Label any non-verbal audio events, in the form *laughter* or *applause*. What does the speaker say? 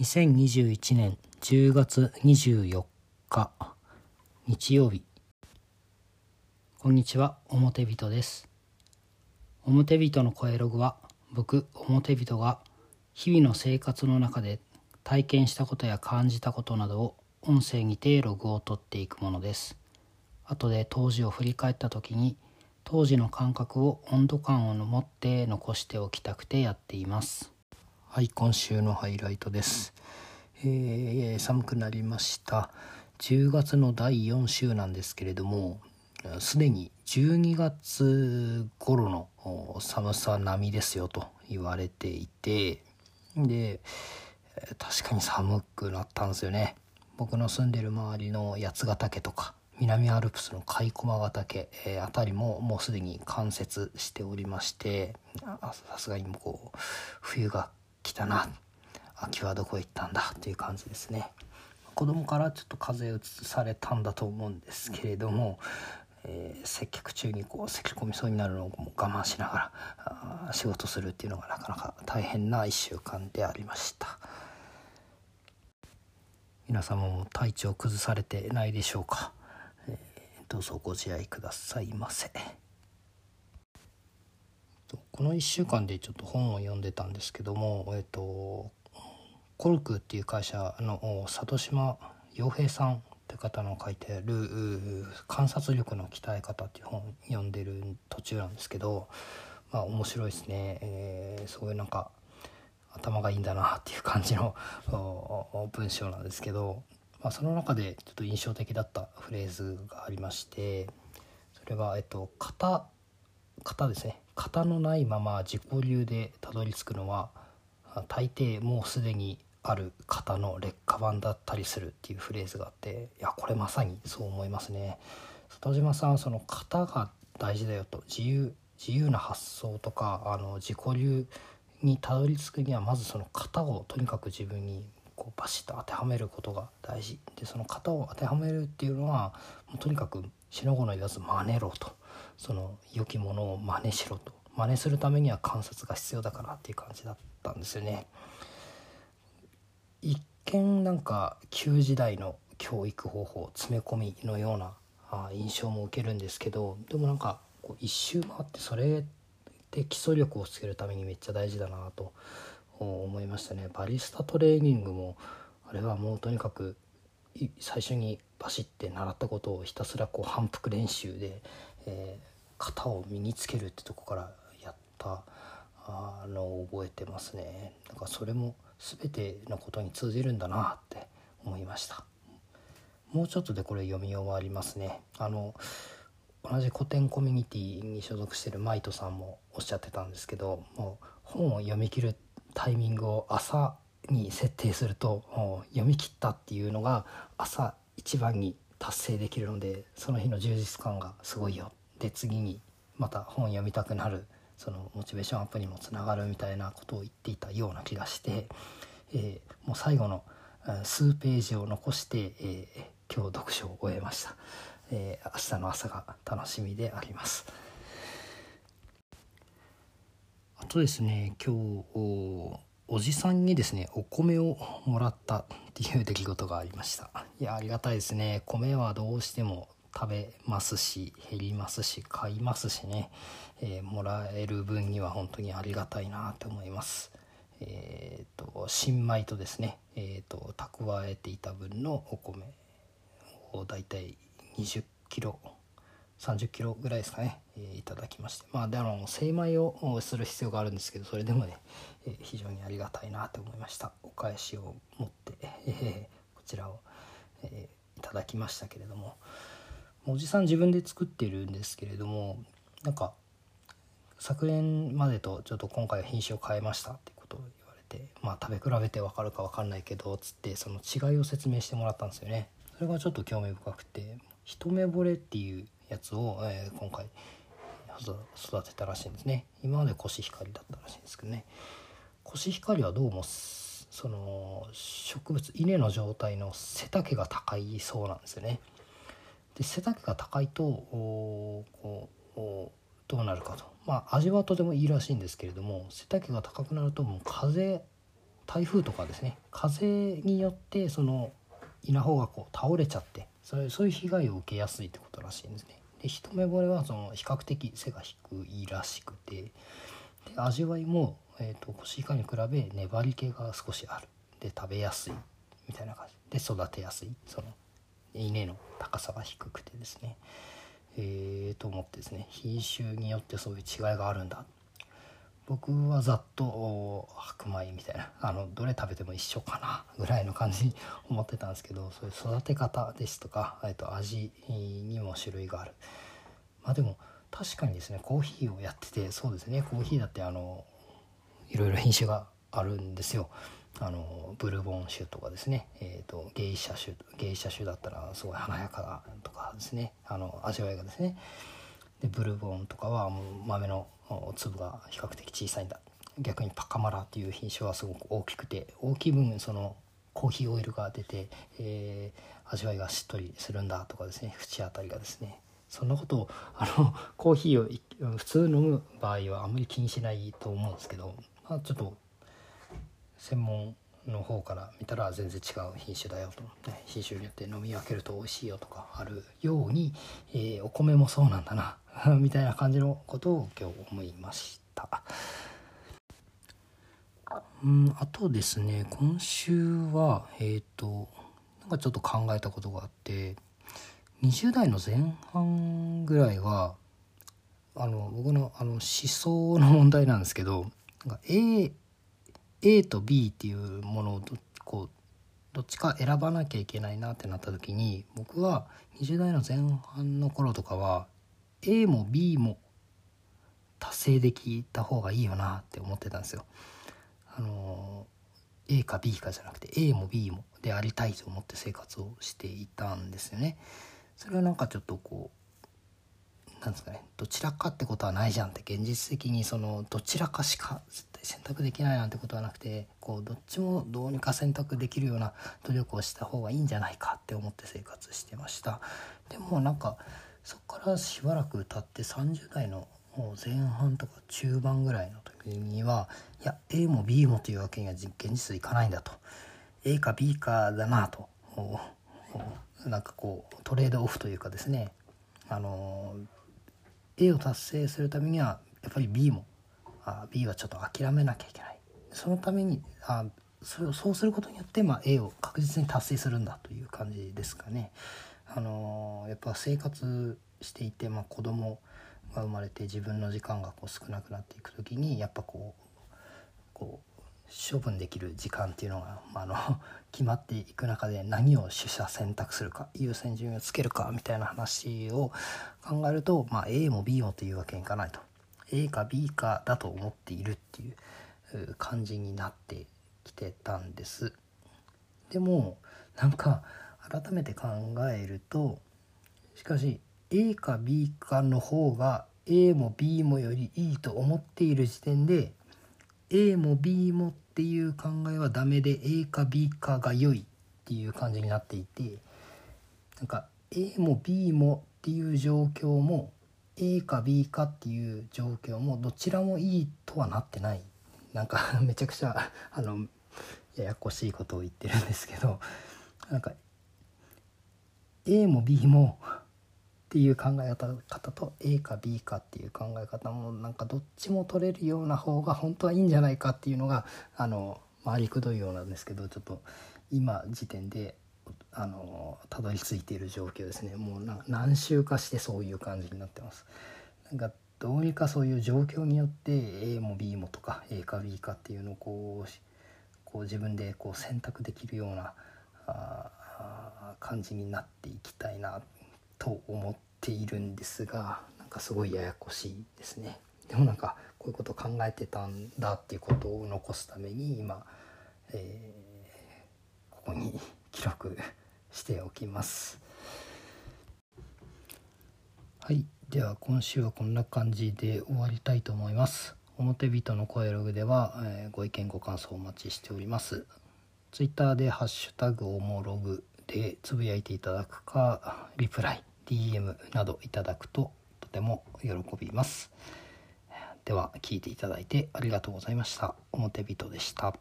2021年10月24日日曜日。こんにちは表人です。表人の声ログは僕表人が日々の生活の中で体験したことや感じたことなどを音声にてログを取っていくものです。後で当時を振り返った時に当時の感覚を温度感を持って残しておきたくてやっています。はい今週のハイライトです、えー、寒くなりました。10月の第4週なんですけれどもすでに12月頃の寒さ並みですよと言われていてで確かに寒くなったんですよね。僕の住んでる周りの八ヶ岳とか南アルプスの甲斐駒ヶ岳、えー、辺りももうすでに冠雪しておりましてさすがにこう冬が来たな。秋はどこ行ったんだっていう感じですね。子供からちょっと風邪うつされたんだと思うんですけれども、えー、接客中にこう咳き込みそうになるのを我慢しながら仕事するっていうのがなかなか大変な1週間でありました。皆様も体調崩されてないでしょうか、えー、どうぞご自愛くださいませ。この1週間でちょっと本を読んでたんですけども、えっと、コルクっていう会社の里島洋平さんという方の書いてある「観察力の鍛え方」っていう本読んでる途中なんですけどまあ面白いですね、えー、すごいなんか頭がいいんだなっていう感じの文章なんですけど、まあ、その中でちょっと印象的だったフレーズがありましてそれは、えっと、型型ですね。型のないまま自己流でたどり着くのは大抵もうすでにある型の劣化版だったりするっていうフレーズがあっていやこれまさにそう思いますね。里島さんその型が大事だよと自由自由な発想とかあの自己流にたどり着くにはまずその型をとにかく自分にこうバシッと当てはめることが大事。でその型を当てはめるっていうのはもうとにかく四の五の言わず真似ろと。その良きものを真似しろと。真似するためには観察が必要だからっていう感じだったんですよね。一見なんか旧時代の教育方法詰め込みのようなあ印象も受けるんですけどでもなんかこう一周回ってそれで基礎力をつけるためにめっちゃ大事だなと思いましたねバリスタトレーニングもあれはもうとにかく最初にバシッて習ったことをひたすらこう反復練習で、えー、型を身につけるってとこからったあのを覚えてますね。なんかそれも全てのことに通じるんだなって思いました。もうちょっとでこれ読み終わりますね。あの同じ古典コミュニティに所属してるマイトさんもおっしゃってたんですけどもう本を読み切るタイミングを朝に設定すると読み切ったっていうのが朝一番に達成できるのでその日の充実感がすごいよ。で次にまた本を読みたくなるそのモチベーションアップにもつながるみたいなことを言っていたような気がして、えー、もう最後の数ページを残して、えー、今日読書を終えました、えー、明日の朝が楽しみであります。あとですね今日おじさんにですねお米をもらったっていう出来事がありました。いやありがたいですね。米はどうしても食べますし減りますし買いますしね、えー、もらえる分には本当にありがたいなと思います。えーと、新米とですね、えーと、蓄えていた分のお米をだいたい20キロ30キロぐらいですかね、えー、いただきまして。まあであの精米をする必要があるんですけどそれでもね、えー、非常にありがたいなと思いました。お返しを持って、えー、こちらを、えいただきましたけれども。おじさん自分で作ってるんですけれどもなんか昨年までとちょっと今回は品種を変えましたってことを言われてまあ食べ比べて分かるか分かんないけどつってその違いを説明してもらったんですよね。それがちょっと興味深くて一目惚れっていうやつを、えー、今回育てたらしいんですね。今までコシヒカリだったらしいんですけどね。コシヒカリはどうもその植物稲の状態の背丈が高いそうなんですよね。で背丈が高いとこうどうなるかと。まあ味はとてもいいらしいんですけれども背丈が高くなるともう風台風とかですね。風によってその稲穂がこう倒れちゃってそういうそういう被害を受けやすいってことらしいんですね。で一目惚れはその比較的背が低いらしくてで味わいも、えーと、コシイカに比べ粘り気が少しある。で食べやすい。みたいな感じ。で育てやすい。その稲の高さが低くてですね。えー、と思ってですね。品種によってそういう違いがあるんだ。僕はざっと白米みたいな。あのどれ食べても一緒かな。ぐらいの感じに思ってたんですけどそういう育て方ですとか、えっと、味にも種類がある。まあでも確かにですねコーヒーをやっててそうですね。コーヒーだってあのいろいろ品種があるんですよ。あのブルボン酒とかですね、えーと、芸者酒芸者酒だったらすごい華やかだとかですね。あの味わいがですね。でブルボンとかはもう豆の粒が比較的小さいんだ。逆にパカマラっていう品種はすごく大きくて大きい分そのコーヒーオイルが出て、えー、味わいがしっとりするんだとかですね。縁あたりがですね。そんなことをあのコーヒーを普通飲む場合はあんまり気にしないと思うんですけど、まあ、ちょっと専門の方から見たら全然違う品種だよと、ね、品種によって飲み分けると美味しいよとかあるように、えー、お米もそうなんだな *laughs* みたいな感じのことを今日思いました。うんあとですね今週はえっ、ー、となんかちょっと考えたことがあって20代の前半ぐらいはあの僕のあの思想の問題なんですけどなんか A, A と B っていうものをこうどっちか選ばなきゃいけないなってなった時に僕は20代の前半の頃とかは A も B も達成できた方がいいよなって思ってたんですよ。あの A か B かじゃなくて A も B もでありたいと思って生活をしていたんですよね。それはなんかちょっとこうなんですかねどちらかってことはないじゃんって現実的にそのどちらかしか絶対選択できないなんてことはなくてこうどっちもどうにか選択できるような努力をした方がいいんじゃないかって思って生活してました。でもなんかそこからしばらく経って30代のもう前半とか中盤ぐらいの時にはいや A も B もというわけには現実いかないんだと。A か B かだなと。なんかこうトレードオフというかですね。あの A を達成するためにはやっぱり B もあ B はちょっと諦めなきゃいけないそのためにあそれをそうすることによって、まあ、A を確実に達成するんだという感じですかね。あのやっぱ生活していて、まあ、子供が生まれて自分の時間がこう少なくなっていく時にやっぱこうこう処分できる時間っていうのが、ま、あの *laughs* 決まっていく中で何を取捨選択するか優先順位をつけるかみたいな話を考えると、まあ、A も B もというわけにいかないと A か B かだと思っているっていう感じになってきてたんです。でもなんか改めて考えるとしかし A か B かの方が A も B もよりいいと思っている時点で A も B もっていう考えはダメで A か B かが良いっていう感じになっていてなんか A も B もっていう状況も A か B かっていう状況もどちらもいいとはなってない。なんか *laughs* めちゃくちゃあのややこしいことを言ってるんですけどなんか A も B もっていう考え方と A か B かっていう考え方もなんかどっちも取れるような方が本当はいいんじゃないかっていうのがあの回りくどいようなんですけどちょっと今時点であのたどり着いている状況ですねもう何週かしてそういう感じになってます。なんかどうにかそういう状況によって A も B もとか A か B かっていうのをこうこう自分でこう選択できるようなあ感じになっていきたいなと思っているんですがなんかすごいややこしいですね。でもなんかこういうことを考えてたんだっていうことを残すために今、えー、ここに記録しておきます。はい、では今週はこんな感じで終わりたいと思います。表人の声ログでは、えー、ご意見ご感想お待ちしております。ツイッターでハッシュタグおもログでつぶやいていただくかリプライ DM などいただくととても喜びますでは聞いていただいてありがとうございました表人でした